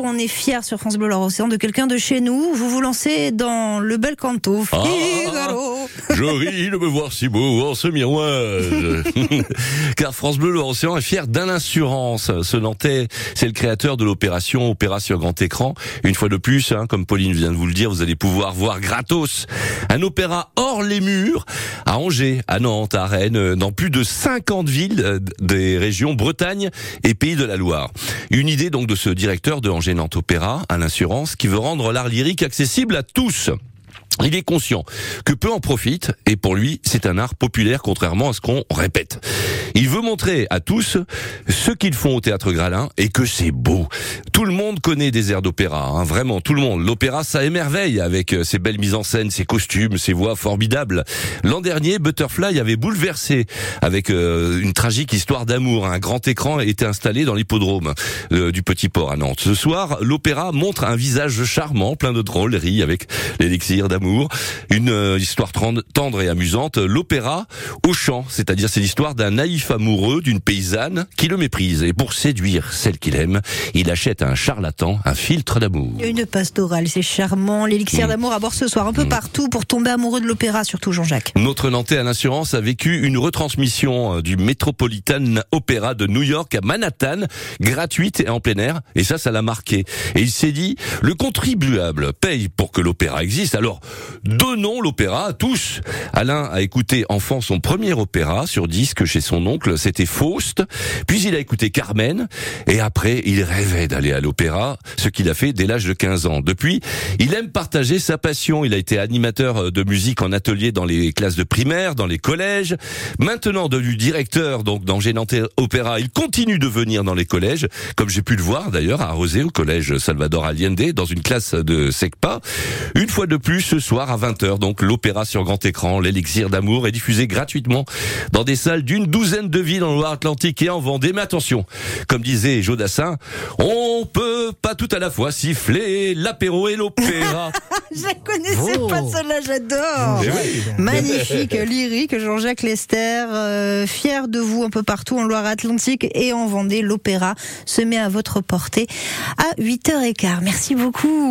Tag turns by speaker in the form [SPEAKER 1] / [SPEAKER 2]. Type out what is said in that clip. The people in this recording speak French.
[SPEAKER 1] jour, on est fiers sur France Bleu Océan de quelqu'un de chez nous. Vous vous lancez dans le bel canto.
[SPEAKER 2] Ah.
[SPEAKER 1] Figaro.
[SPEAKER 2] Je ris de me voir si beau en ce miroir. Car France Bleu Océan est fier d'Alain Assurance. Ce Nantais, c'est le créateur de l'opération Opéra sur grand écran. Une fois de plus, hein, comme Pauline vient de vous le dire, vous allez pouvoir voir gratos un opéra hors les murs à Angers, à Nantes, à Rennes, euh, dans plus de 50 villes euh, des régions Bretagne et Pays de la Loire. Une idée donc de ce directeur de Angers Nantes Opéra, Alain Assurance, qui veut rendre l'art lyrique accessible à tous. Il est conscient que peu en profitent et pour lui, c'est un art populaire contrairement à ce qu'on répète. Il veut montrer à tous ce qu'ils font au théâtre Gralin et que c'est beau. Tout le monde connaît des airs d'opéra, hein, vraiment tout le monde. L'opéra, ça émerveille avec euh, ses belles mises en scène, ses costumes, ses voix formidables. L'an dernier, Butterfly avait bouleversé avec euh, une tragique histoire d'amour. Un grand écran était installé dans l'hippodrome euh, du Petit Port à Nantes. Ce soir, l'opéra montre un visage charmant, plein de drôleries avec l'élixir d'amour. Une euh, histoire tendre et amusante. L'opéra au chant, c'est-à-dire c'est l'histoire d'un naïf amoureux d'une paysanne qui le méprise. Et pour séduire celle qu'il aime, il achète à un charlatan un filtre d'amour.
[SPEAKER 1] Une pastorale, c'est charmant. L'élixir
[SPEAKER 2] Mm.
[SPEAKER 1] d'amour à bord ce soir, un peu partout pour tomber amoureux de l'opéra, surtout Jean-Jacques.
[SPEAKER 2] Notre Nantais à l'assurance a vécu une retransmission euh, du Metropolitan Opera de New York à Manhattan, gratuite et en plein air, et ça, ça l'a marqué. Et il s'est dit, le contribuable paye pour que l'opéra existe, alors donnons l'opéra à tous. Alain a écouté enfant son premier opéra sur disque chez son oncle, c'était Faust, puis il a écouté Carmen, et après, il rêvait d'aller à l'opéra, ce qu'il a fait dès l'âge de 15 ans. Depuis, il aime partager sa passion, il a été animateur de musique en atelier dans les classes de primaire, dans les collèges, maintenant devenu directeur donc d'Angers Nantais Opéra, il continue de venir dans les collèges, comme j'ai pu le voir d'ailleurs à Rosé au collège Salvador Allende dans une classe de SECPA. Une fois de plus soir à 20h donc l'opéra sur grand écran, l'élixir d'amour est diffusé gratuitement dans des salles d'une douzaine de villes en Loire-Atlantique et en Vendée. Mais attention, comme disait Jodassin, on peut pas tout à la fois siffler l'apéro et l'opéra.
[SPEAKER 1] Je la connaissais
[SPEAKER 3] Oh.
[SPEAKER 1] pas celle-là, j'adore.
[SPEAKER 2] Eh oui.
[SPEAKER 1] Magnifique, lyrique, Jean-Jacques Lester, euh, fier de vous un peu partout en Loire-Atlantique et en Vendée. L'opéra se met à votre portée à 8h15. Merci beaucoup.